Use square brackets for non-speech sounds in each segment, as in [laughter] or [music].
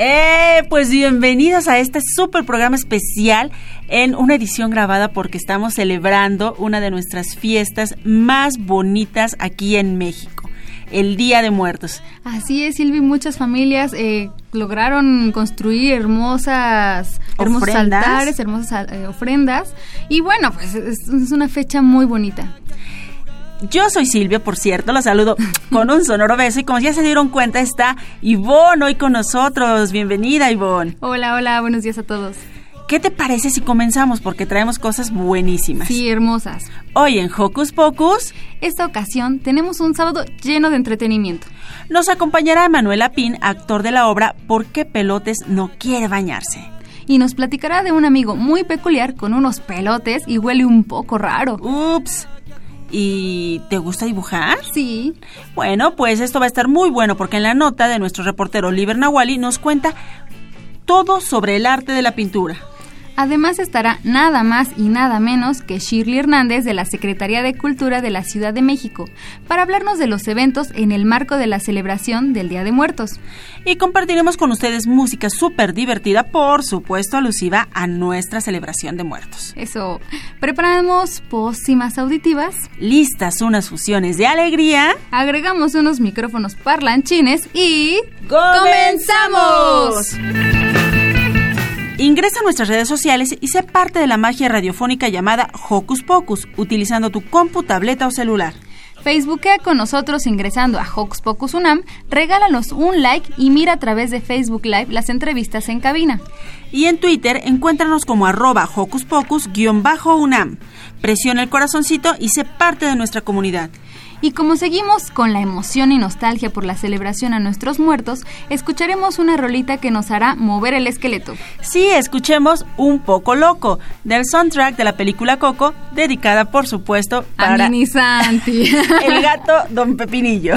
Eh, pues bienvenidos a este super programa especial en una edición grabada porque estamos celebrando una de nuestras fiestas más bonitas aquí en México, el Día de Muertos. Así es, Silvi, muchas familias eh, lograron construir hermosas, hermosos ¿Ofrendas? altares, hermosas eh, ofrendas y bueno, pues es, es una fecha muy bonita. Yo soy Silvia, por cierto, la saludo con un sonoro beso y como ya se dieron cuenta está Ivonne hoy con nosotros. Bienvenida, Ivonne. Hola, hola, buenos días a todos. ¿Qué te parece si comenzamos? Porque traemos cosas buenísimas. Sí, hermosas. Hoy en Hocus Pocus Esta ocasión tenemos un sábado lleno de entretenimiento. nos acompañará Emanuel Apín, actor de la obra ¿Por qué Pelotes no quiere bañarse? Y nos platicará de un amigo muy peculiar con unos pelotes y huele un poco raro. Ups. ¿Y te gusta dibujar? Sí, Bueno, pues esto va a estar muy bueno porque en la nota de nuestro reportero Oliver Nawali nos cuenta todo sobre el arte de la pintura. Además estará nada más y nada menos que Shirley Hernández de la Secretaría de Cultura de la Ciudad de México para hablarnos de los eventos en el marco de la celebración del Día de Muertos. Y compartiremos con ustedes música súper divertida, por supuesto alusiva a nuestra celebración de muertos. Eso, preparamos pócimas auditivas, Listas unas fusiones de alegría. agregamos unos micrófonos parlanchines y... ¡Comenzamos! Ingresa a nuestras redes sociales y sé parte de la magia radiofónica llamada Hocus Pocus, utilizando tu compu, tableta o celular. Facebookea con nosotros ingresando a Hocus Pocus Unam, regálanos un like y mira a través de Facebook Live las entrevistas en cabina. Y en Twitter encuéntranos como arroba Hocus Pocus-UNAM. Presiona el corazoncito y sé parte de nuestra comunidad. Y como seguimos con la emoción y nostalgia por la celebración a nuestros muertos, escucharemos una rolita que nos hará mover el esqueleto. Sí, escuchemos Un poco loco, del soundtrack de la película Coco, dedicada por supuesto A para Mini Santi. [laughs] el gato Don Pepinillo.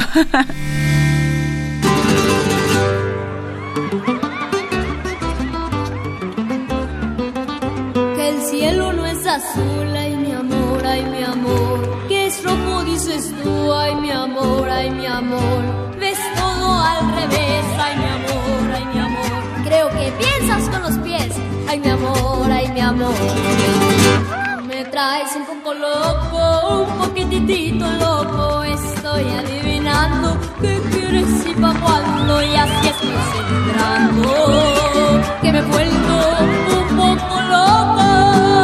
Que el cielo no es azul, dices tú, ay mi amor, ay mi amor. Ves todo al revés, ay mi amor, ay mi amor. Creo que piensas con los pies, ay mi amor, ay mi amor. Me traes un poco loco, un poquitito loco. Estoy adivinando qué quieres y pa' cuándo. Y así estoy celebrando que me vuelvo un poco loco.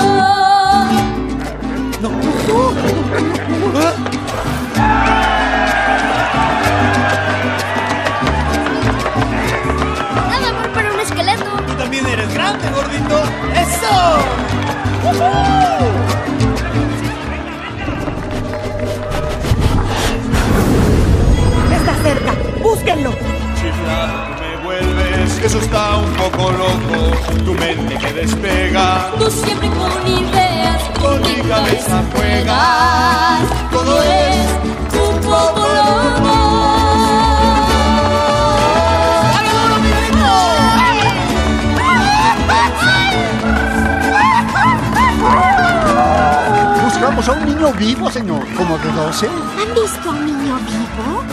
Está cerca. Búsquenlo. Chiflado, tú me vuelves, que eso está un poco loco. Tu mente que despega, Tú siempre con ideas, con mi cabeza juegas. Todo es un poco loco. Buscamos a un niño vivo, señor, como de 12. ¿Han visto a un niño vivo?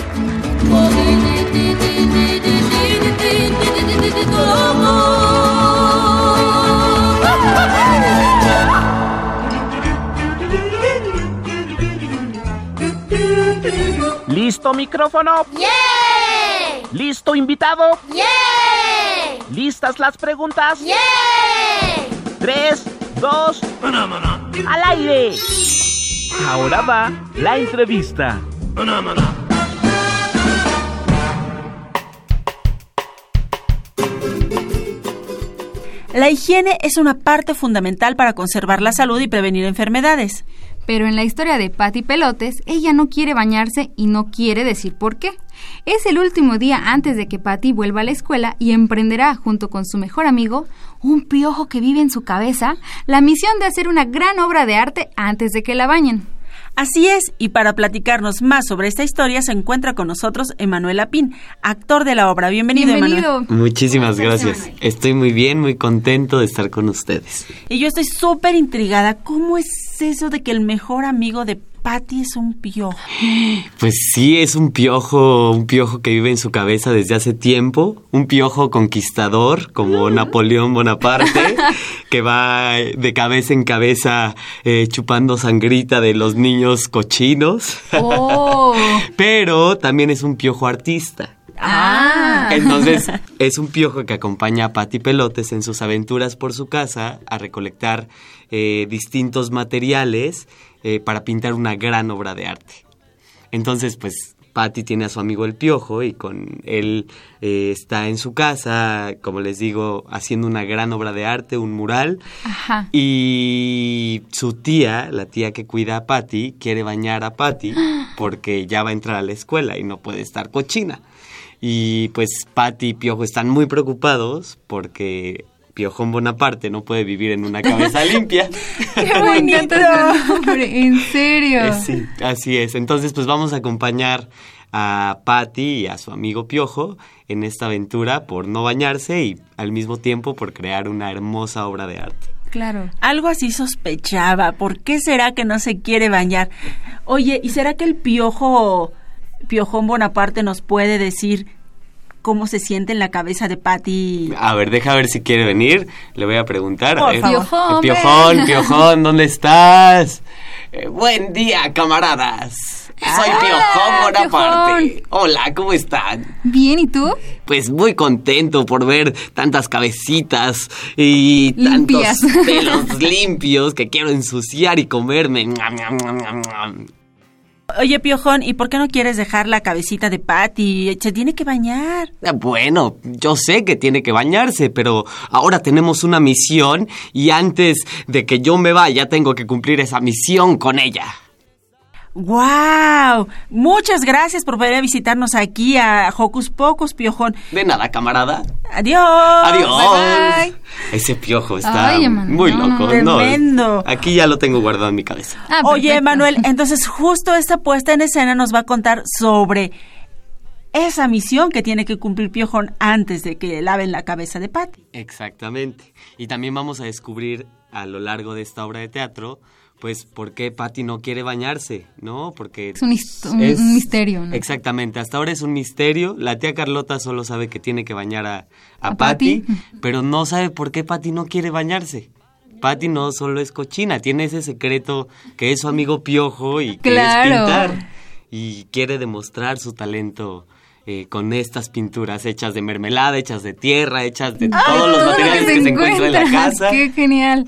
¿Listo, micrófono? ¿Listo, invitado? ¡Yeah! ¿Listas las preguntas? ¡Yeah! Tres, dos, al aire. Ahora va la entrevista. La higiene es una parte fundamental para conservar la salud y prevenir enfermedades. Pero en la historia de Patty Pelotes, ella no quiere bañarse y no quiere decir por qué. Es el último día antes de que Patty vuelva a la escuela y emprenderá, junto con su mejor amigo, un piojo que vive en su cabeza, la misión de hacer una gran obra de arte antes de que la bañen. Así es, y para platicarnos más sobre esta historia se encuentra con nosotros Emanuel Apín, actor de la obra. Bienvenido, Bienvenido. Emanuel. Muchísimas gracias. Estoy muy bien, muy contento de estar con ustedes. Y yo estoy súper intrigada. ¿Cómo es eso de que el mejor amigo de Patty es un piojo? Pues sí, es un piojo, un piojo que vive en su cabeza desde hace tiempo, un piojo conquistador como Napoleón Bonaparte, [laughs] que va de cabeza en cabeza eh, chupando sangrita de los niños cochinos. ¡Oh! [laughs] Pero también es un piojo artista. ¡Ah! Entonces, es un piojo que acompaña a Patty Pelotes en sus aventuras por su casa a recolectar eh, distintos materiales eh, para pintar una gran obra de arte. Entonces, pues, Patty tiene a su amigo el piojo y con él eh, está en su casa, como les digo, haciendo una gran obra de arte, un mural. Ajá. Y su tía, la tía que cuida a Patty, quiere bañar a Patty [gasps] porque ya va a entrar a la escuela y no puede estar cochina. Y pues Patty y Piojo están muy preocupados porque Piojón Bonaparte no puede vivir en una cabeza [laughs] limpia. ¡Qué [laughs] nombre! ¿En serio? Eh, Sí, así es. Entonces, pues vamos a acompañar a Patty y a su amigo Piojo en esta aventura por no bañarse y al mismo tiempo por crear una hermosa obra de arte. Claro. Algo así sospechaba. ¿Por qué será que no se quiere bañar? Oye, ¿y será que el piojo, piojón Bonaparte nos puede decir cómo se siente en la cabeza de Patty? A ver, deja ver si quiere venir. Le voy a preguntar. Por a ver. favor. Piojón, Piojón. Piojón, ¿dónde estás? Eh, buen día, camaradas. Soy Piojón Bonaparte. Hola, ¿cómo están? Bien, ¿y tú? Pues muy contento por ver tantas cabecitas y Limpias. tantos [laughs] pelos limpios que quiero ensuciar y comerme. Oye, piojón, ¿y por qué no quieres dejar la cabecita de Patty? Se tiene que bañar. Ah, Bueno, yo sé que tiene que bañarse, pero ahora tenemos una misión y antes de que yo me vaya tengo que cumplir esa misión con ella. ¡Wow! Muchas gracias por venir a visitarnos aquí a Hocus Pocus, piojón. De nada, camarada. Adiós. Adiós. Bye, bye. Ese piojo está Ay, muy no, loco. no. No, Tremendo. aquí ya lo tengo guardado en mi cabeza. Ah, Oye. Manuel, entonces justo esta puesta en escena nos va a contar sobre esa misión que tiene que cumplir Piojón antes de que laven la cabeza de Patty. Exactamente. Y también vamos a descubrir a lo largo de esta obra de teatro, pues, por qué Patty no quiere bañarse, ¿no? Porque... Es un misterio, ¿no? Exactamente. Hasta ahora es un misterio. La tía Carlota solo sabe que tiene que bañar a, a, ¿A Patty, Patty? [laughs] pero no sabe por qué Patty no quiere bañarse. Patty no solo es cochina, tiene ese secreto que es su amigo Piojo y que Claro. es pintar. Y quiere demostrar su talento eh, con estas pinturas hechas de mermelada, hechas de tierra, hechas de todos los Todo lo materiales que se encuentran en la [laughs] casa. ¡Qué genial!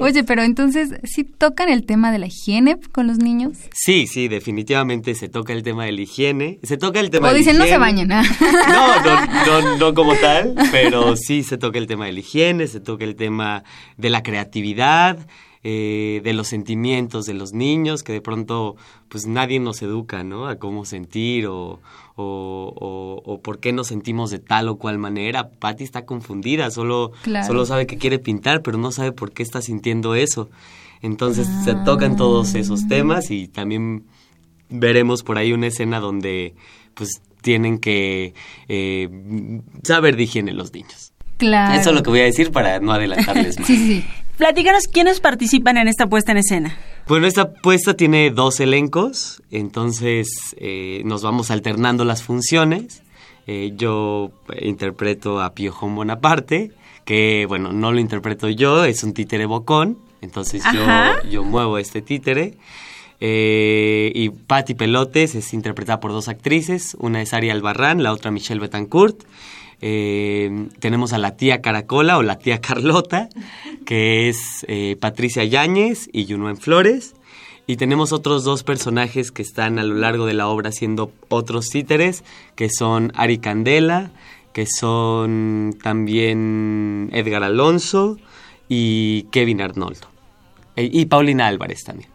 Oye, pero entonces, ¿sí tocan el tema de la higiene con los niños? Sí, sí, definitivamente se toca el tema de la higiene. Se toca el tema O de la dicen, no se bañen. ¿ah? No, no, [laughs] no, no como tal, pero sí se toca el tema de la higiene, se toca el tema de la creatividad, eh, de los sentimientos de los niños, que de pronto pues nadie nos educa, ¿no? A cómo sentir o, o, o- o por qué nos sentimos de tal o cual manera. Patty está confundida, solo, Claro. solo sabe que quiere pintar, pero no sabe por qué está sintiendo eso. Entonces se tocan todos esos temas y también veremos por ahí una escena donde pues tienen que eh, saber de higiene los niños. Claro. Eso es lo que voy a decir para no adelantarles [laughs] más. Sí, sí. Platícanos quiénes participan en esta puesta en escena. Bueno, esta puesta tiene dos elencos, entonces eh, nos vamos alternando las funciones. Eh, yo interpreto a Piojón Bonaparte, que bueno, no lo interpreto yo, es un títere bocón, entonces yo, muevo este títere. Eh, y Patti Pelotes es interpretada por dos actrices, una es Ari Albarrán, la otra Michelle Betancourt. Eh, tenemos a la tía Caracola o la tía Carlota, que es eh, Patricia Yáñez y Junuen Flores. Y tenemos otros dos personajes que están a lo largo de la obra siendo otros títeres, que son Ari Candela, que son también Edgar Alonso y Kevin Arnoldo. E- y Paulina Álvarez también.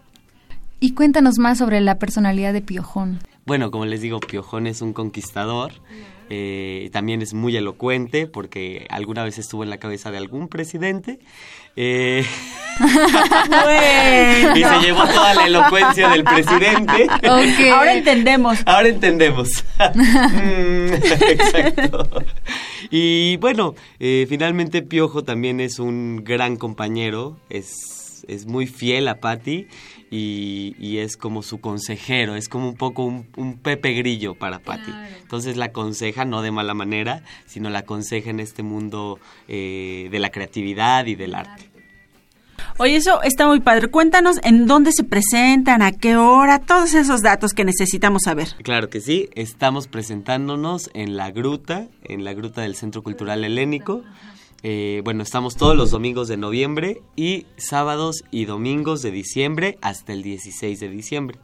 Y cuéntanos más sobre la personalidad de Piojón. Bueno, como les digo, Piojón es un conquistador. Eh, también es muy elocuente porque alguna vez estuvo en la cabeza de algún presidente. eh, Bueno. [laughs] y se llevó toda la elocuencia del presidente. Ahora entendemos. Ahora entendemos. [laughs] Mm, Exacto. Y bueno, eh, finalmente Piojo también es un gran compañero, es, es muy fiel a Patty y, y es como su consejero, es como un poco un, un Pepe Grillo para Patty. Entonces la aconseja, no de mala manera, sino la aconseja en este mundo eh, de la creatividad y del arte. Oye, eso está muy padre. Cuéntanos en dónde se presentan, a qué hora, todos esos datos que necesitamos saber. Claro que sí, estamos presentándonos en la gruta, en la gruta del Centro Cultural Helénico. Eh, bueno, estamos todos los domingos de noviembre y sábados y domingos de diciembre hasta el 16 de diciembre.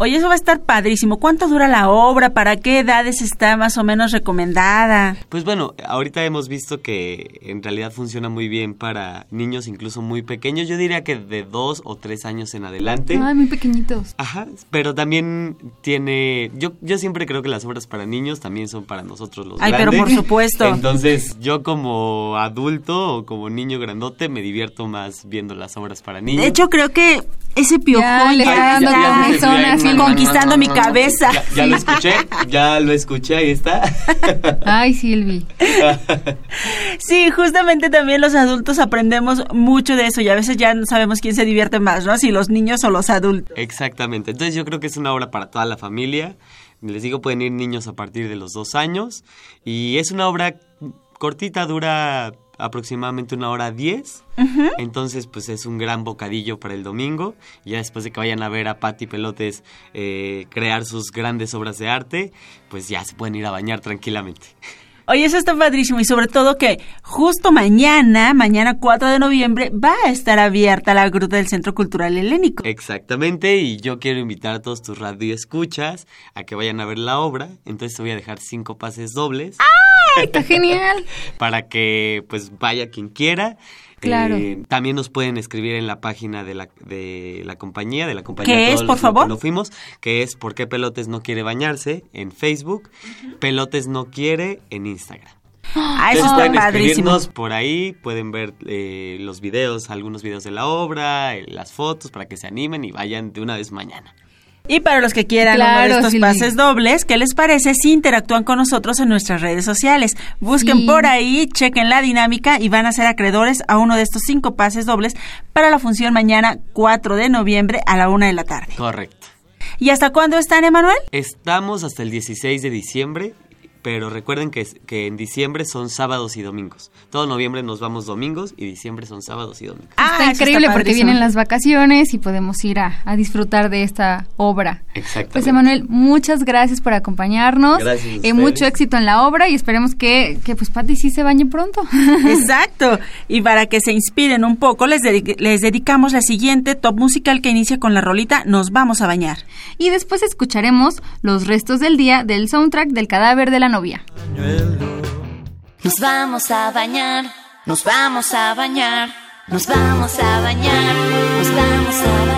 Oye, eso va a estar padrísimo. ¿Cuánto dura la obra? ¿Para qué edades está más o menos recomendada? Pues bueno, ahorita hemos visto que en realidad funciona muy bien para niños incluso muy pequeños. Yo diría que de dos o tres años en adelante. Ay, muy pequeñitos. Ajá, pero también tiene... Yo, yo siempre creo que las obras para niños también son para nosotros los Ay, pero grandes. por supuesto. Entonces, yo como adulto o como niño grandote me divierto más viendo las obras para niños. De hecho, creo que ese piojón Ya le ya, está dando está con mesonas, sí. conquistando mi cabeza. Ya, ya lo escuché, ya lo escuché, ahí está. [laughs] Ay, Silvi. Sí, justamente también los adultos aprendemos mucho de eso y a veces ya no sabemos quién se divierte más, ¿no? Si los niños o los adultos. Exactamente. Entonces yo creo que es una obra para toda la familia. Les digo, pueden ir niños a partir de los dos años. Y es una obra cortita, dura aproximadamente una hora diez. Entonces, pues es un gran bocadillo para el domingo. Y ya después de que vayan a ver a Patti Pelotes eh, crear sus grandes obras de arte, pues ya se pueden ir a bañar tranquilamente. Oye, eso está padrísimo y sobre todo que justo mañana, mañana 4 de noviembre, va a estar abierta la gruta del Centro Cultural Helénico. Exactamente, y yo quiero invitar a todos tus radioescuchas a que vayan a ver la obra. Entonces te voy a dejar cinco pases dobles. ¡Ay, está genial! [laughs] para que pues vaya quien quiera. Claro. Eh, también nos pueden escribir en la página de la, de la compañía, de la compañía ¿Qué es, por que favor? No fuimos, que es ¿Por qué Pelotes no quiere bañarse? en Facebook, Pelotes no quiere en Instagram. Ah, eso está padrísimo. por ahí, pueden ver eh, los videos, algunos videos de la obra, eh, las fotos para que se animen y vayan de una vez mañana. Y para los que quieran Claro, uno de estos pases dobles, ¿qué les parece si interactúan con nosotros en nuestras redes sociales? Busquen Sí. por ahí, chequen la dinámica y van a ser acreedores a uno de estos cinco pases dobles para la función mañana 4 de noviembre a la una de la tarde. Correcto. ¿Y hasta cuándo están, Emanuel? Estamos hasta el 16 de diciembre, pero recuerden que, que en diciembre son sábados y domingos. Todo noviembre nos vamos domingos y diciembre son sábados y domingos. Ah, está increíble porque vienen las vacaciones y podemos ir a, a disfrutar de esta obra. Exactamente. Pues Emanuel, muchas gracias por acompañarnos. Gracias a Eh, mucho éxito en la obra y esperemos que, que pues Patti sí se bañe pronto. [laughs] Exacto. Y para que se inspiren un poco, les, les dedicamos la siguiente top musical que inicia con la rolita Nos vamos a bañar. y después escucharemos los restos del día del soundtrack del cadáver de la Nos vamos a bañar, nos vamos a bañar, nos vamos a bañar, nos vamos a bañar,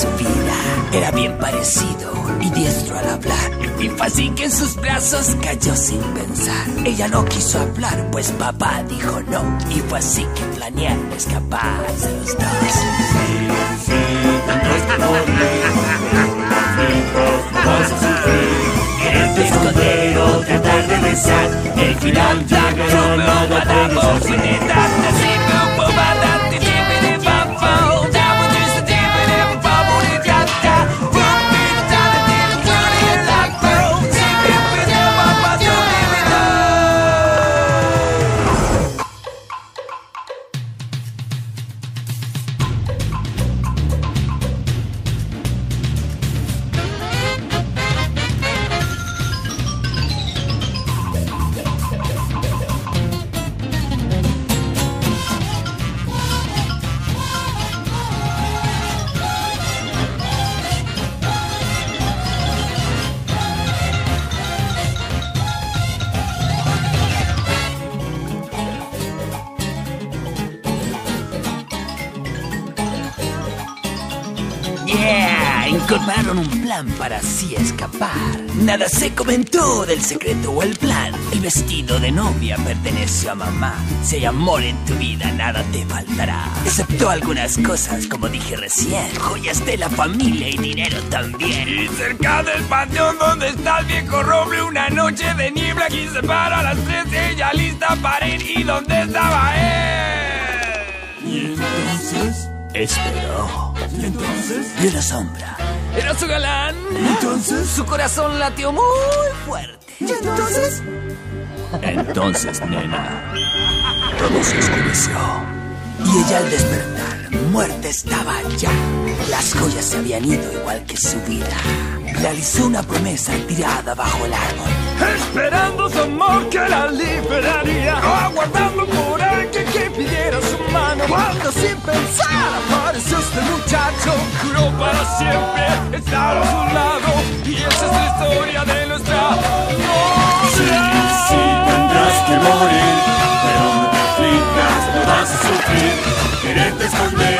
Su vida. Era bien parecido y diestro al hablar. Y fue así que en sus brazos cayó sin pensar. Ella no quiso hablar, pues papá dijo no. Y fue así que planearon escapar de los dos. Tendrás que morir, pero no te aflijas, no vas a sufrir. Quererte plan para así escapar. Nada se comentó del secreto o el plan. El vestido de novia perteneció a mamá. Si hay amor en tu vida, nada te faltará. Excepto algunas cosas, como dije recién. Joyas de la familia y dinero también. Y cerca del panteón donde está el viejo roble, una noche de niebla quise para las tres, ella lista para ir. ¿Y dónde estaba él? Y entonces, Esperó. y entonces, Vio la sombra. Era su galán. entonces, Su corazón latió muy fuerte. ¿Y entonces? Entonces, nena, todo se oscureció. Y ella al despertar, muerta estaba ya. Las joyas se habían ido igual que su vida. Realizó una promesa tirada bajo el árbol. Esperando su amor que la liberaría. Aguardando por alguien que pidiera su mano. Cuando sin pensar apareció este muchacho. Juró para siempre estar a su lado. Y esa es la historia de nuestra sí, sí, tendrás que morir, pero no te aflijas, no vas a sufrir. Quererte esconder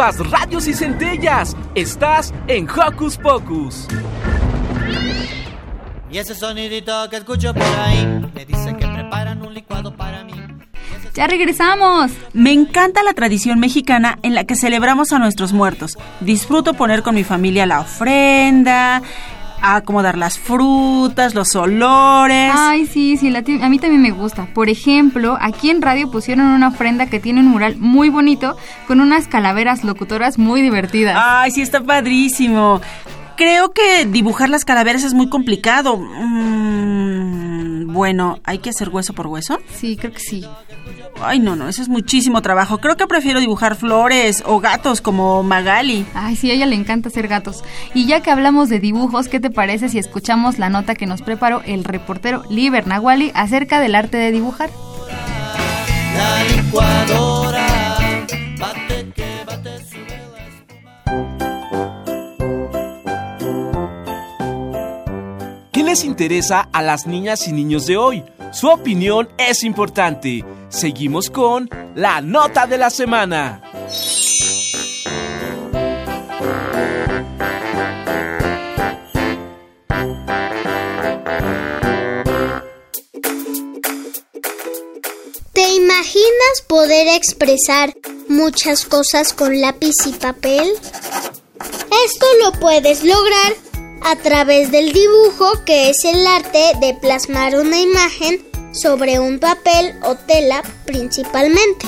Chispas, radios y centellas. Estás en Hocus Pocus. Y ese sonidito que escucho por ahí me dice que preparan un licuado para mí. Ya regresamos. Me encanta la tradición mexicana en la que celebramos a nuestros muertos. Disfruto poner con mi familia la ofrenda, acomodar las frutas, los olores. Ay, sí, sí, la a mí también me gusta. Por ejemplo, aquí en radio pusieron una ofrenda que tiene un mural muy bonito con unas calaveras locutoras muy divertidas. Ay, sí, está padrísimo. Creo que dibujar las calaveras es muy complicado. Mm, bueno, ¿hay que hacer hueso por hueso? Sí, creo que sí. Ay, no, no, eso es muchísimo trabajo. Creo que prefiero dibujar flores o gatos como Magali. Ay, sí, a ella le encanta hacer gatos. Y ya que hablamos de dibujos, ¿qué te parece si escuchamos la nota que nos preparó el reportero Liber Nahuali acerca del arte de dibujar? La licuadora, ¿Qué les interesa a las niñas y niños de hoy? Su opinión es importante. Seguimos con la nota de la semana. ¿Te imaginas poder expresar muchas cosas con lápiz y papel? Esto lo puedes lograr a través del dibujo, que es el arte de plasmar una imagen sobre un papel o tela principalmente.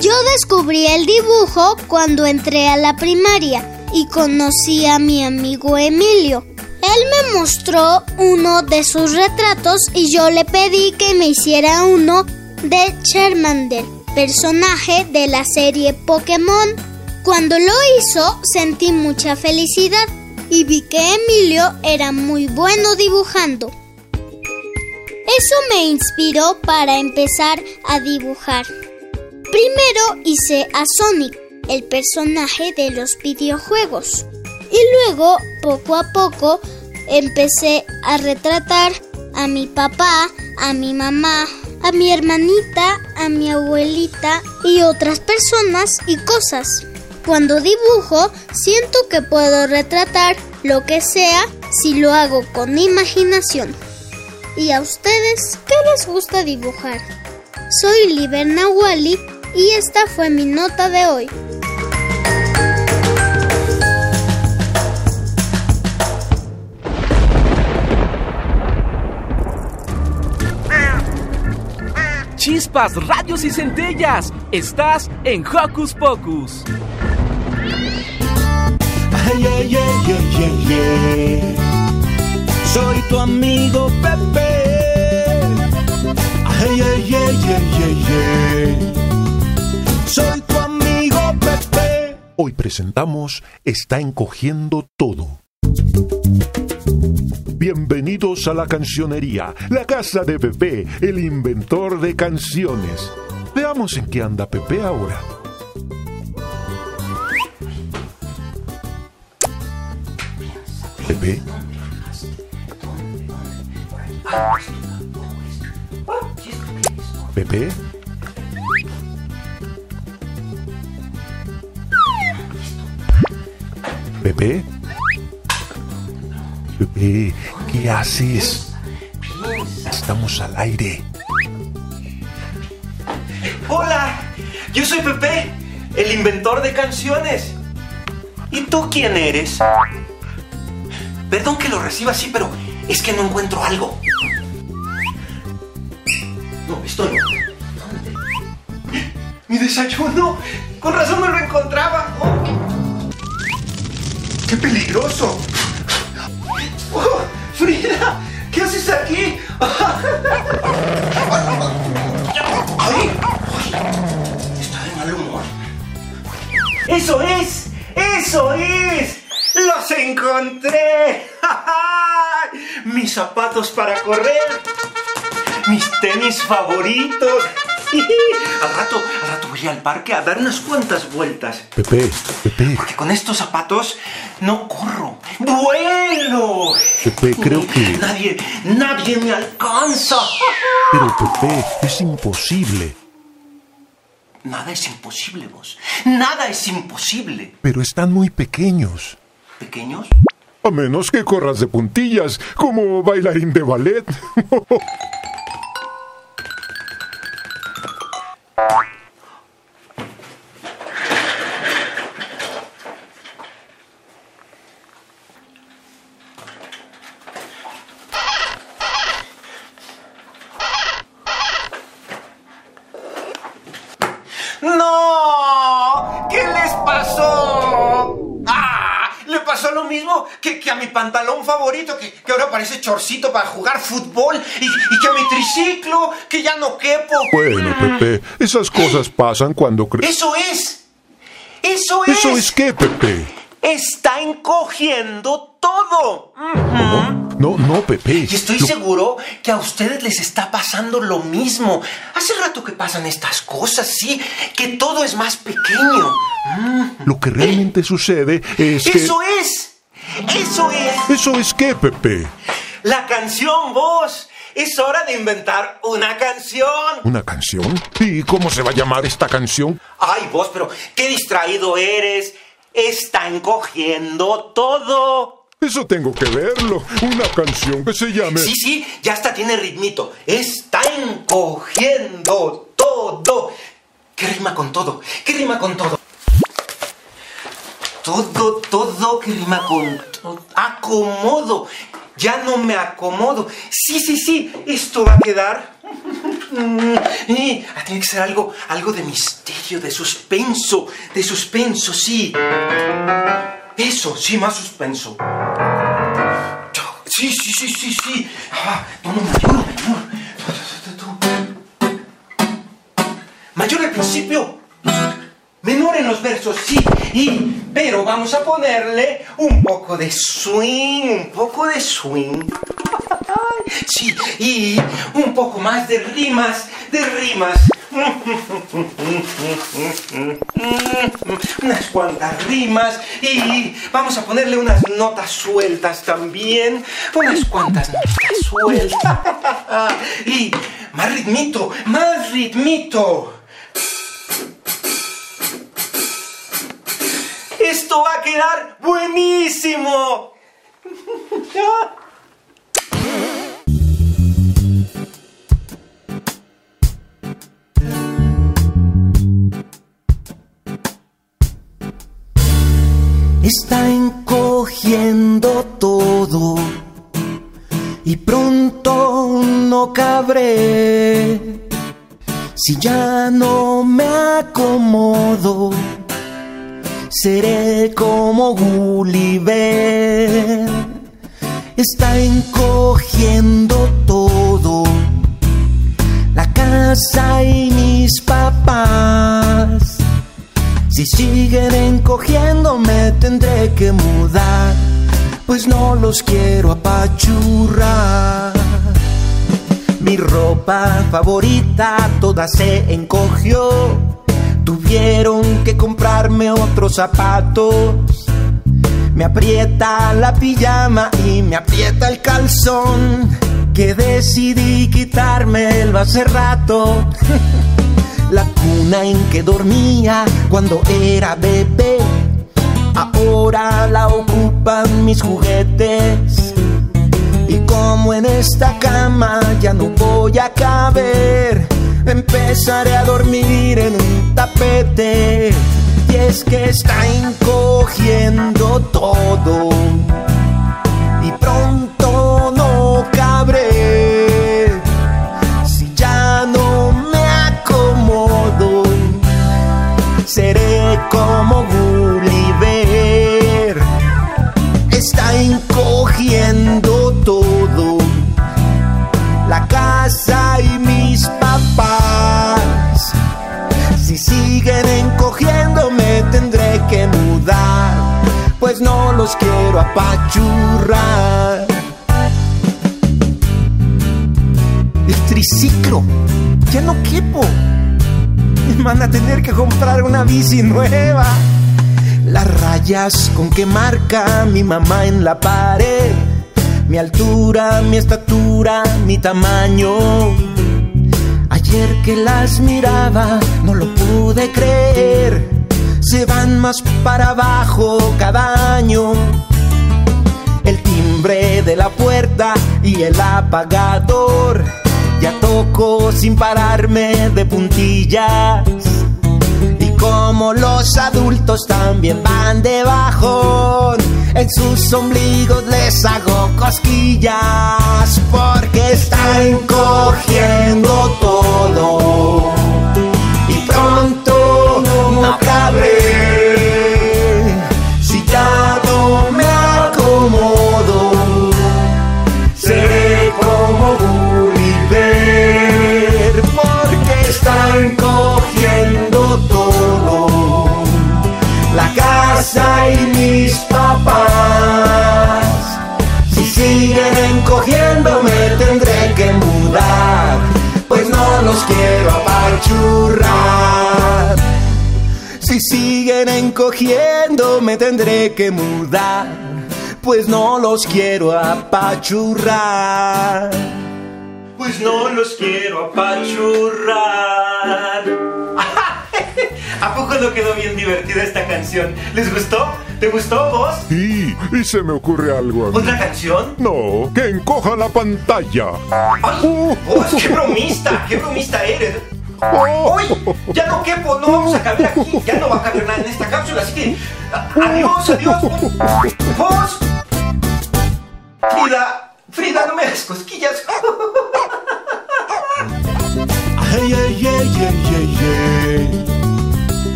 Yo descubrí el dibujo cuando entré a la primaria y conocí a mi amigo Emilio. Él me mostró uno de sus retratos y yo le pedí que me hiciera uno de Charmander, personaje de la serie Pokémon. Cuando lo hizo sentí mucha felicidad y vi que Emilio era muy bueno dibujando. Eso me inspiró para empezar a dibujar. Primero hice a Sonic, el personaje de los videojuegos. Y luego, poco a poco, empecé a retratar a mi papá, a mi mamá, a mi hermanita, a mi abuelita y otras personas y cosas. Cuando dibujo, siento que puedo retratar lo que sea si lo hago con imaginación. ¿Y a ustedes qué les gusta dibujar? Soy Liberna Wally y esta fue mi nota de hoy. Chispas, radios y centellas. Estás en Hocus Pocus. Soy tu amigo Pepe. Ay. Soy tu amigo Pepe. Hoy presentamos Está encogiendo todo. Bienvenidos a la cancionería, la casa de Pepe, el inventor de canciones. Veamos en qué anda Pepe ahora. Pepe. Pepe. Pepe. Pepe, ¿qué haces? Estamos al aire. Hola, yo soy Pepe, el inventor de canciones. ¿Y tú quién eres? Perdón que lo reciba así, pero es que no encuentro algo. No, esto no. Mi desayuno. Con razón no lo encontraba. Oh. ¡Qué peligroso! Oh, Frida, ¿qué haces aquí? [laughs] ¡Ay! Está de mal humor. ¡Eso es! ¡Eso es! ¡Los encontré! [laughs] Mis zapatos para correr. Mis tenis favoritos. [laughs] Al rato, al rato voy al parque a dar unas cuantas vueltas. Pepe, Pepe, Porque con estos zapatos no corro. ¡Vuelo! Pepe, creo que... Nadie, nadie me alcanza. [laughs] Pero Pepe, es imposible. Nada es imposible, vos. Nada es imposible. Pero están muy pequeños. ¿Pequeños? A menos que corras de puntillas, como bailarín de ballet. [laughs] [laughs] pantalón favorito, que, que ahora parece chorcito para jugar fútbol, y, y que a mi triciclo, que ya no quepo. Bueno, Pepe, esas cosas pasan cuando crees. ¡Eso es! ¡Eso es! ¿Eso es qué, Pepe? Está encogiendo todo. No, no, Pepe. Y estoy seguro que a ustedes les está pasando lo mismo. Hace rato que pasan estas cosas, sí, que todo es más pequeño. Lo que realmente sucede es que... ¡Eso es! ¡Eso es! ¿Eso es qué, Pepe? La canción, vos. Es hora de inventar una canción. ¿Una canción? ¿Y cómo se va a llamar esta canción? Ay, vos, pero qué distraído eres. Está encogiendo todo. Eso tengo que verlo. Una canción que se llame... Sí, sí, ya hasta tiene ritmito. Está encogiendo todo. ¿Qué rima con todo? ¿Qué rima con todo? Todo, todo, ¿qué rima con? Acomodo. Ya no me acomodo. Sí, sí, sí, esto va a quedar. Y tiene que ser algo, algo de misterio, de suspenso, de suspenso, sí. Eso, sí, más suspenso. Sí, sí, sí, sí, sí. Ah, no, no, mayor, mayor. Mayor al principio. Menor en los versos, sí. Y, pero vamos a ponerle un poco de swing, un poco de swing. Sí, y un poco más de rimas, de rimas. Unas cuantas rimas y vamos a ponerle unas notas sueltas también. Unas cuantas notas sueltas. [laughs] Y más ritmito, más ritmito. Va a quedar buenísimo. Está encogiendo todo y pronto no cabré. Si ya no me acomodo, seré como Gulliver. Está encogiendo todo, la casa y mis papás. Si siguen encogiendo me tendré que mudar, pues no los quiero apachurrar. Mi ropa favorita toda se encogió. Tuvieron que comprarme otros zapatos. Me aprieta la pijama y me aprieta el calzón. Que decidí quitármelo hace rato. La cuna en que dormía cuando era bebé. Ahora la ocupan mis juguetes. Y como en esta cama ya no voy a caber, empezaré a dormir en un tapete. Y es que está encogiendo todo. Y pronto no cabré. Si ya no me acomodo, seré como los quiero apachurrar. El triciclo. Ya no quepo. Me van a tener que comprar una bici nueva. Las rayas con que marca mi mamá en la pared. Mi altura, mi estatura, mi tamaño. Ayer que las miraba no lo pude creer. Se van más para abajo cada año. El timbre de la puerta y el apagador. Ya toco sin pararme de puntillas. Y como los adultos también van de bajón, en sus ombligos les hago cosquillas. Porque está encogiendo todo. Casa mis papás. Si siguen encogiendo me tendré que mudar. Pues no los quiero apachurrar. Si siguen encogiendo me tendré que mudar. pues no los quiero apachurrar. Pues no los quiero apachurrar. ¿A poco no quedó bien divertida esta canción? ¿Les gustó? ¿Te gustó vos? Sí, y se me ocurre algo a mí. ¿Otra canción? No, que encoja la pantalla. ¡Ay! ¡Vos, qué bromista! ¡Qué bromista eres! ¡Uy! Ya no quepo, no vamos a caber aquí. Ya no va a caber nada en esta cápsula, así que. ¡Adiós, adiós! ¡Vos! Frida, Frida, no me hagas cosquillas. Ay, ay, ay, ay, ay, ay.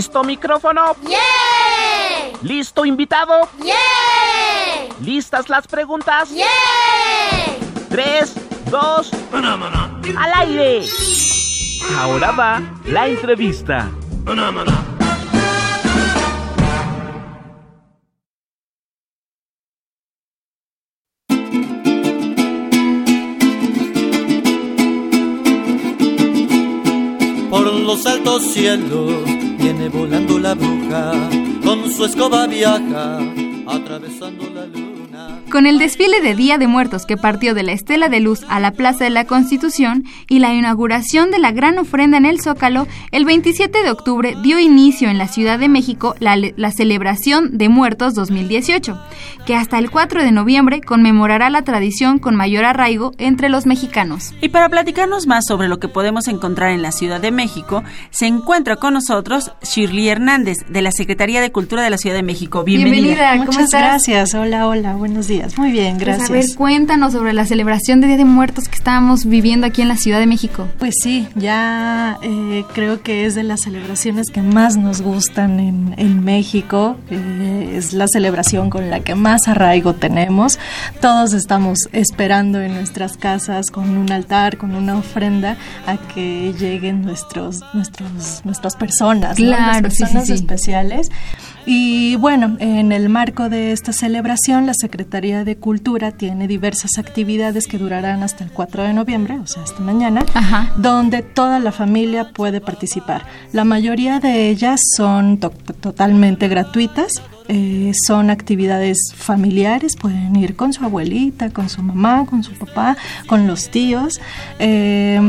¿Listo micrófono? ¡Yeah! ¿Listo invitado? ¡Yeah! ¿Listas las preguntas? ¡Yeah! Tres, dos, al aire. Ahora va la entrevista. Por los altos cielos viene volando la bruja, con su escoba viaja, atravesando la luna. Con el desfile de Día de Muertos que partió de la Estela de Luz a la Plaza de la Constitución y la inauguración de la gran ofrenda en el Zócalo, el 27 de octubre dio inicio en la Ciudad de México la, la celebración de Muertos 2018, que hasta el 4 de noviembre conmemorará la tradición con mayor arraigo entre los mexicanos. Y para platicarnos más sobre lo que podemos encontrar en la Ciudad de México, se encuentra con nosotros Shirley Hernández, de la Secretaría de Cultura de la Ciudad de México. Bienvenida. Bienvenida, ¿cómo Muchas estás? gracias. Hola, hola, buenos días. Muy bien, Pues, gracias. a ver, cuéntanos sobre la celebración de Día de Muertos que estábamos viviendo aquí en la Ciudad de México. Pues sí, ya eh, creo que es de las celebraciones que más nos gustan en, en México. Eh, es la celebración con la que más arraigo tenemos. Todos estamos esperando en nuestras casas con un altar, con una ofrenda, a que lleguen nuestros, nuestros, nuestras personas, ¿no? Claro, Las sí, sí, personas sí. especiales. Y bueno, en el marco de esta celebración, la Secretaría de Cultura tiene diversas actividades que durarán hasta el 4 de noviembre, o sea, hasta mañana, donde toda la familia puede participar. La mayoría de ellas son to- totalmente gratuitas. eh, son actividades familiares, pueden ir con su abuelita, con su mamá, con su papá, con los tíos. eh,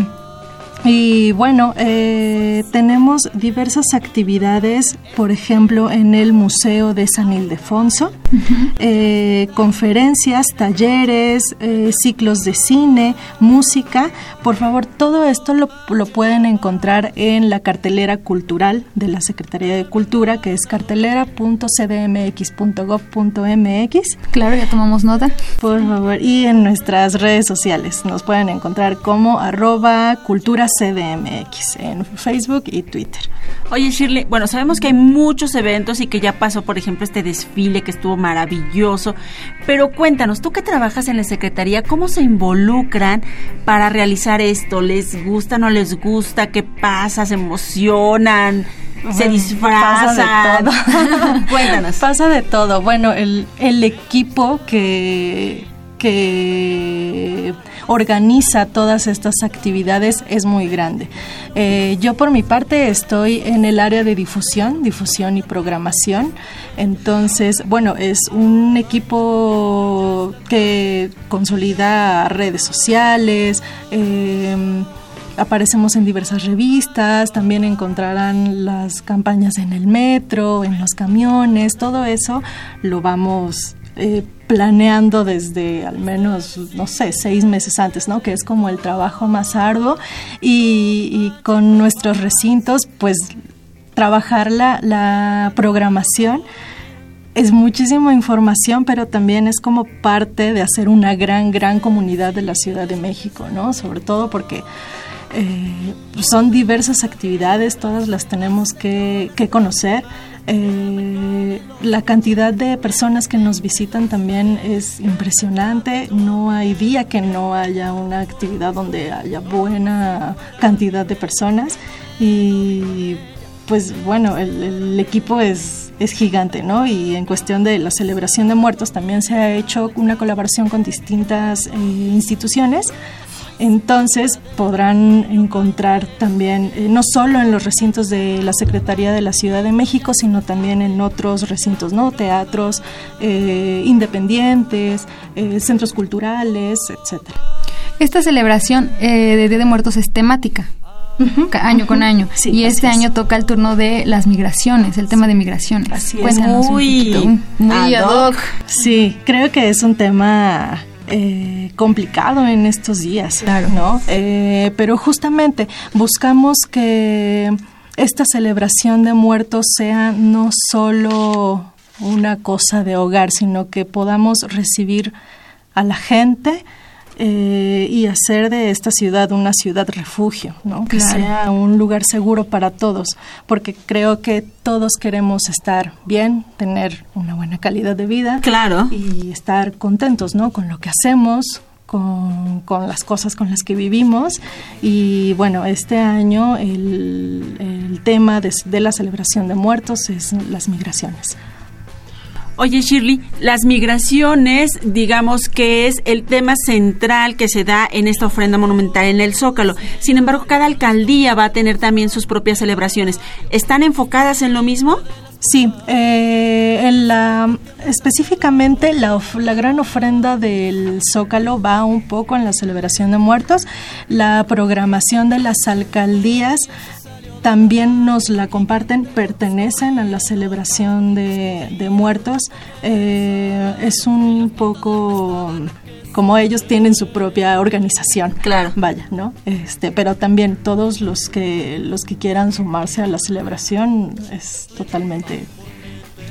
y bueno, eh, tenemos diversas actividades, por ejemplo, en el Museo de San Ildefonso, eh, conferencias, talleres, eh, ciclos de cine, música. Por favor, todo esto lo, lo pueden encontrar en la cartelera cultural de la Secretaría de Cultura, que es cartelera.cdmx.gov.mx. Claro, ya tomamos nota. Por favor, y en nuestras redes sociales nos pueden encontrar como arroba cultura CDMX en Facebook y Twitter. Oye, Shirley, bueno, sabemos que hay muchos eventos y que ya pasó, por ejemplo, este desfile que estuvo maravilloso, pero cuéntanos, tú que trabajas en la Secretaría, ¿cómo se involucran para realizar esto? ¿Les gusta, no les gusta? ¿Qué pasa? ¿Se emocionan? ¿Se Bueno, disfrazan? Pasa de todo. [laughs] Cuéntanos. Pasa de todo. Bueno, el, el equipo que, que organiza todas estas actividades es muy grande. Eh, yo por mi parte estoy en el área de difusión, difusión y programación. Entonces, bueno, es un equipo que consolida redes sociales. eh, Aparecemos en diversas revistas, también encontrarán las campañas en el metro, en los camiones, todo eso lo vamos eh, planeando desde al menos, no sé, seis meses antes, ¿no? Que es como el trabajo más arduo y, con nuestros recintos, pues trabajar la, la programación es muchísima información, pero también es como parte de hacer una gran, gran comunidad de la Ciudad de México, ¿no? Sobre todo porque Eh, son diversas actividades, todas las tenemos que, conocer. Eh, la cantidad de personas que nos visitan también es impresionante. No hay día que no haya una actividad donde haya buena cantidad de personas. Y pues bueno, el, equipo es, es gigante, ¿no? Y en cuestión de la celebración de muertos también se ha hecho una colaboración con distintas eh, instituciones entonces podrán encontrar también, eh, no solo en los recintos de la Secretaría de la Ciudad de México, sino también en otros recintos, ¿no? Teatros eh, independientes, eh, centros culturales, etcétera. Esta celebración de Día de Muertos es temática. año con año. y este año toca el turno de las migraciones, el tema de migraciones. Así es. Muy, muy ad hoc. Sí, creo que es un tema eh, complicado en estos días, ¿no? Eh, pero justamente buscamos que esta celebración de muertos sea no solo una cosa de hogar, sino que podamos recibir a la gente eh, y hacer de esta ciudad una ciudad refugio, ¿no? que sea un lugar seguro para todos, porque creo que todos queremos estar bien, tener una buena calidad de vida, claro, y estar contentos, ¿no? Con lo que hacemos, con, las cosas con las que vivimos. Y bueno, este año el, el tema de, de, la celebración de muertos es las migraciones. Oye, Shirley, las migraciones, digamos que es el tema central que se da en esta ofrenda monumental en el Zócalo. Sin embargo, cada alcaldía va a tener también sus propias celebraciones. ¿Están enfocadas en lo mismo? Sí, eh, específicamente la, gran ofrenda del Zócalo va un poco en la celebración de muertos. La programación de las alcaldías también nos la comparten, pertenecen a la celebración de, muertos. Eh, es un poco como ellos tienen su propia organización. Claro. Vaya, ¿no? Este, pero también todos los que los que quieran sumarse a la celebración es totalmente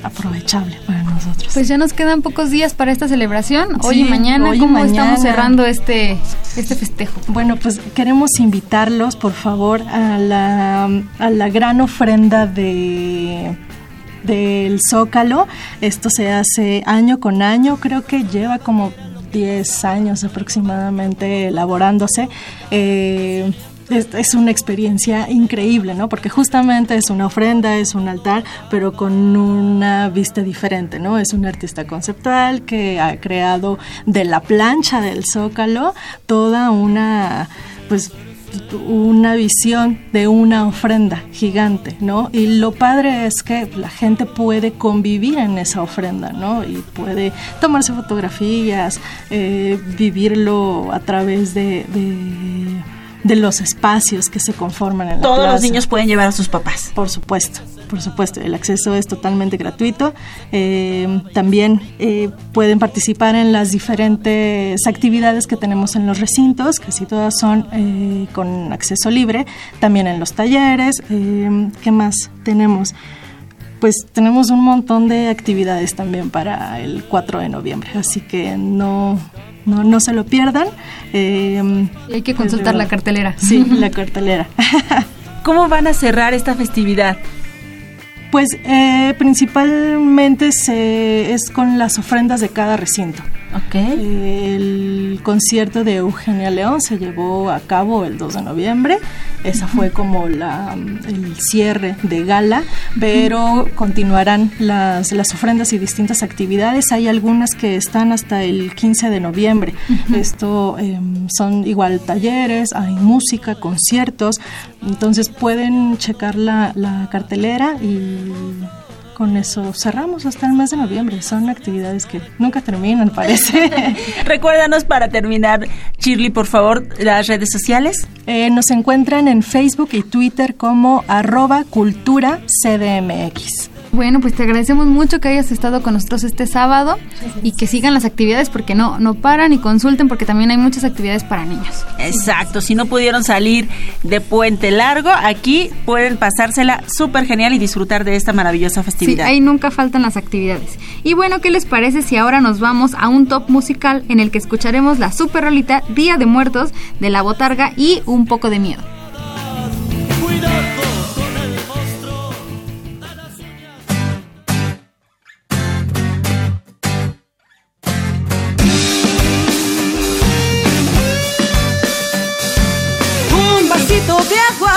aprovechable para nosotros. Pues ya nos quedan pocos días para esta celebración. Hoy y mañana, ¿cómo estamos cerrando este, este festejo? Bueno, pues queremos invitarlos, por favor, a la, a la gran ofrenda de del Zócalo. Esto se hace año con año, creo que lleva como 10 años aproximadamente elaborándose. Eh, es, una experiencia increíble, ¿no? Porque justamente es una ofrenda, es un altar, pero con una vista diferente, ¿no? Es un artista conceptual que ha creado de la plancha del zócalo toda una, pues, una visión de una ofrenda gigante, ¿no? Y lo padre es que la gente puede convivir en esa ofrenda, ¿no? Y puede tomarse fotografías, eh, vivirlo a través de de los espacios que se conforman en la Todos los niños pueden llevar a sus papás. Por supuesto, por supuesto. El acceso es totalmente gratuito. Eh, también eh, pueden participar en las diferentes actividades que tenemos en los recintos, que si todas son eh, con acceso libre. También en los talleres. ¿Qué más tenemos? pues tenemos un montón de actividades también para el 4 de noviembre, así que no, no, no se lo pierdan. Eh, hay que consultar la cartelera. Sí, [laughs] la cartelera. [laughs] ¿Cómo van a cerrar esta festividad? Pues eh, principalmente se, es con las ofrendas de cada recinto. El concierto de Eugenia León se llevó a cabo el 2 de noviembre. Esa fue como la, el cierre de gala, pero continuarán las, las ofrendas y distintas actividades. Hay algunas que están hasta el 15 de noviembre. Esto em, son igual talleres, hay música, conciertos. Entonces pueden checar la, la cartelera y con eso cerramos hasta el mes de noviembre. Son actividades que nunca terminan, parece. [laughs] Recuérdanos para terminar, Shirley, por favor, las redes sociales. Eh, nos encuentran en Facebook y Twitter como arroba cultura CDMX. Bueno, pues te agradecemos mucho que hayas estado con nosotros este sábado y que sigan las actividades porque no, no paran y consulten porque también hay muchas actividades para niños. Exacto, si no pudieron salir de puente largo, aquí pueden pasársela súper genial y disfrutar de esta maravillosa festividad. Sí, ahí nunca faltan las actividades. Y bueno, ¿qué les parece si ahora nos vamos a un top musical en el que escucharemos la super rolita Día de Muertos de la Botarga y un poco de miedo? Un vasito de agua,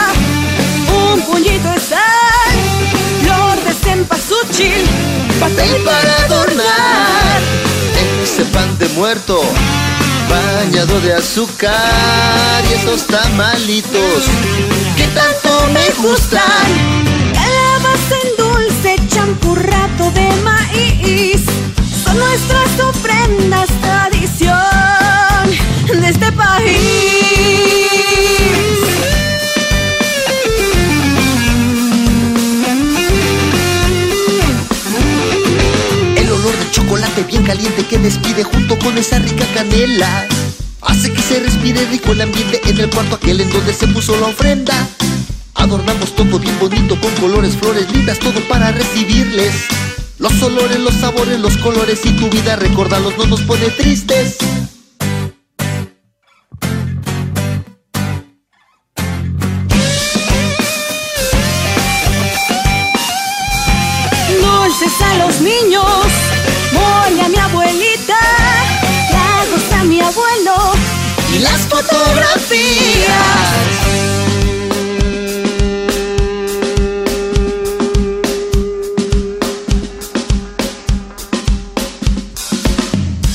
un puñito de sal, flor de cempasúchil, papel para adornar, ese pan de muerto bañado de azúcar y esos tamalitos que tanto me gustan. Calabaza en dulce, champurrado de maíz, son nuestras ofrendas tradición de este país. Chocolate bien caliente que despide junto con esa rica canela. Hace que se respire rico el ambiente en el cuarto aquel en donde se puso la ofrenda. Adornamos todo bien bonito con colores, flores lindas, todo para recibirles. Los olores, los sabores, los colores y tu vida, recordarlos no nos pone tristes. Dulces a los niños, fotografías.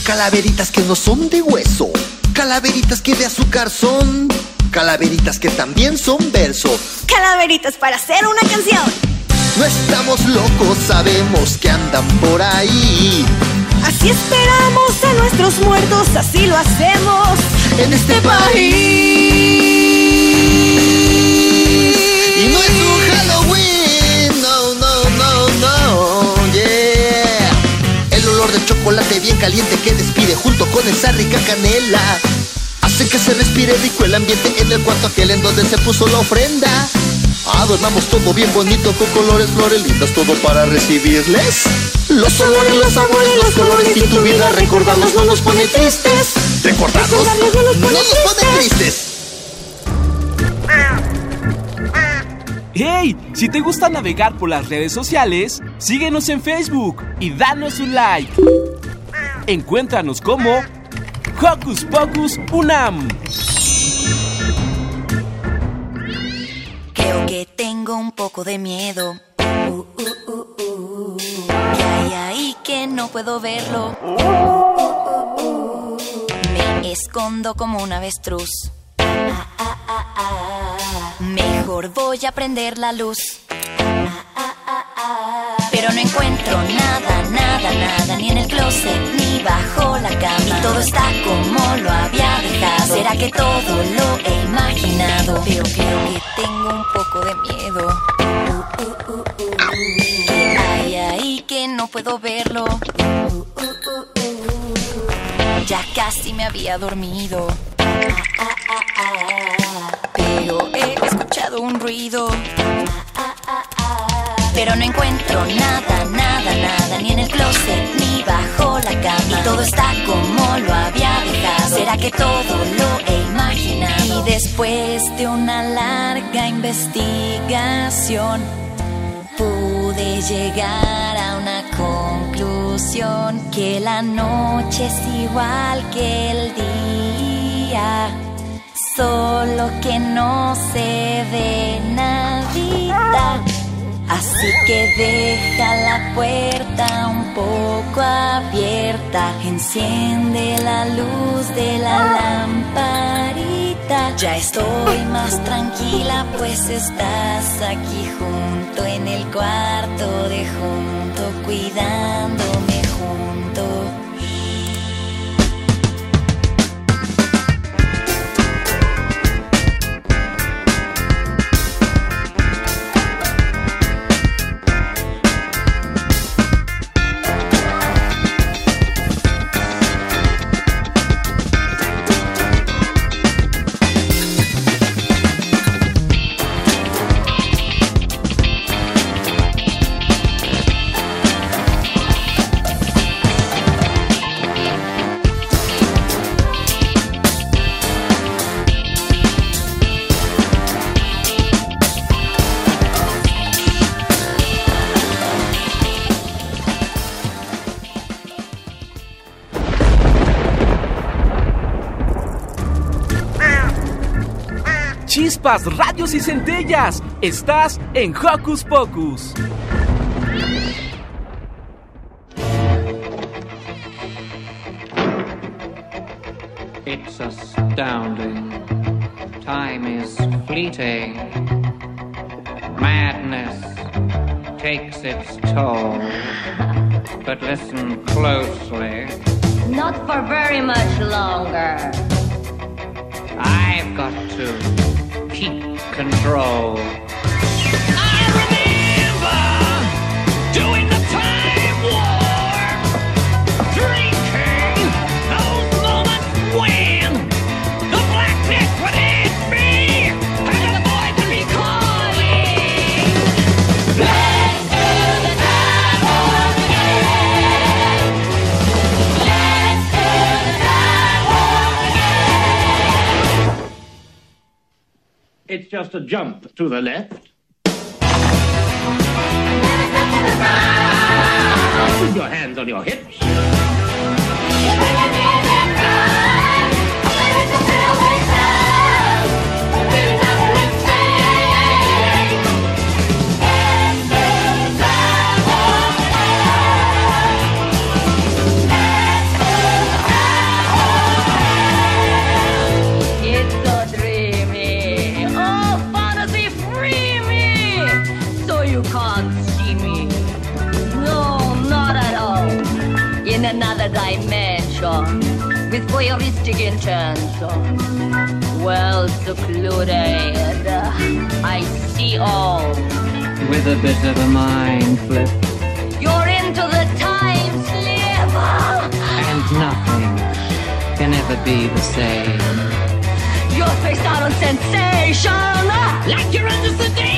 Calaveritas que no son de hueso, calaveritas que de azúcar son, calaveritas que también son verso. Calaveritas para hacer una canción. No estamos locos, sabemos que andan por ahí. Así esperamos a nuestros muertos, así lo hacemos en este país. Y no es un Halloween, no, no, no, no, yeah. El olor de chocolate bien caliente que despide junto con esa rica canela. Hace que se respire rico el ambiente en el cuarto aquel en donde se puso la ofrenda. Adornamos todo bien bonito con colores, flores lindas, todo para recibirles. Los olores, los sabores, los colores y tu vida, recordarlos no nos pone tristes. Recordarlos no nos pone tristes. ¡Hey! Si te gusta navegar por las redes sociales, síguenos en Facebook y danos un like. Encuéntranos como Hocus Pocus Unam. Creo que tengo un poco de miedo. Uh, uh, uh, no puedo verlo? Me escondo como un avestruz. Mejor voy a prender la luz. Pero no encuentro nada, nada, nada, ni en el closet, ni bajo la cama. Todo está como lo había dejado. ¿Será que todo lo he imaginado? Pero creo que tengo un poco de miedo. Uh, uh, uh. ¿Qué hay ahí que no puedo verlo? Ya casi me había dormido. Pero he escuchado un ruido. Pero no encuentro nada, nada, nada, ni en el closet, ni bajo la cama. Y todo está como lo había dejado. ¿Será que todo lo he imaginado? Y después de una larga investigación, pude llegar a una conclusión que la noche es igual que el día, solo que no se ve nadita. Así que deja la puerta un poco abierta, enciende la luz de la lamparita. Ya estoy más tranquila, pues estás aquí junto en el cuarto de junto, cuidándome chispas, radios y centellas. Estás en Hocus Pocus. It's astounding. Time is fleeting. Madness takes its toll. But listen closely. Not for very much longer. I've got to keep control. It's just a jump to the left. With your hands on your hips. Voyeuristic intention. Well secluded. I see all. With a bit of a mind flip. You're into the time slip. And nothing can ever be the same. You're faced out on sensation. Like you're under sedation.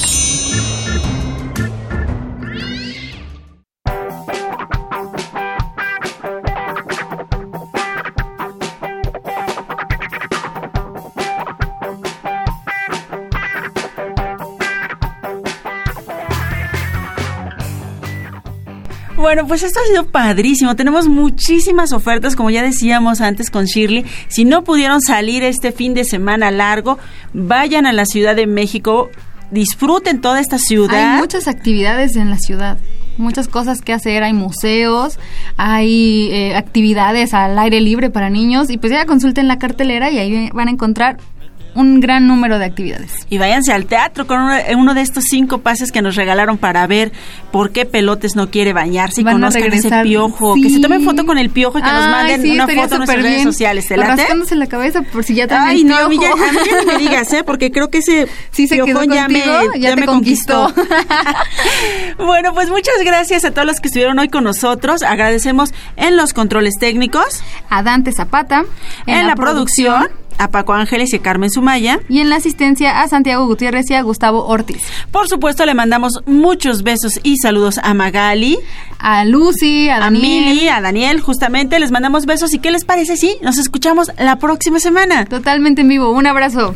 Bueno, pues esto ha sido padrísimo. Tenemos muchísimas ofertas, como ya decíamos antes con Shirley. Si no pudieron salir este fin de semana largo, vayan a la Ciudad de México, disfruten toda esta ciudad. Hay muchas actividades en la ciudad, muchas cosas que hacer, hay museos, hay eh, actividades al aire libre para niños y pues ya consulten la cartelera y ahí van a encontrar un gran número de actividades. Y váyanse al teatro con uno, uno de estos cinco pases que nos regalaron para ver por qué Pelotes no quiere bañarse y Van a conozcan ese regresar. piojo. Sí. Que se tomen foto con el piojo y que nos manden sí, una foto en nuestras redes sociales. ¿Te late? rascándose la cabeza por si ya Ay, no, a mí ya, a mí ya ni me digas, ¿eh? Porque creo que ese [laughs] Sí se quedó piojón ya me, ya me conquistó. [laughs] bueno, pues muchas gracias a todos los que estuvieron hoy con nosotros. Agradecemos en los controles técnicos, a Dante Zapata, en, la, producción, a Paco Ángeles y a Carmen Sumaya. y en la asistencia a Santiago Gutiérrez y a Gustavo Ortiz. Por supuesto, le mandamos muchos besos y saludos a Magali, a Lucy, a a Daniel. Mili, a Daniel, justamente les mandamos besos. ¿Y qué les parece? Sí, nos escuchamos la próxima semana. Totalmente en vivo. Un abrazo.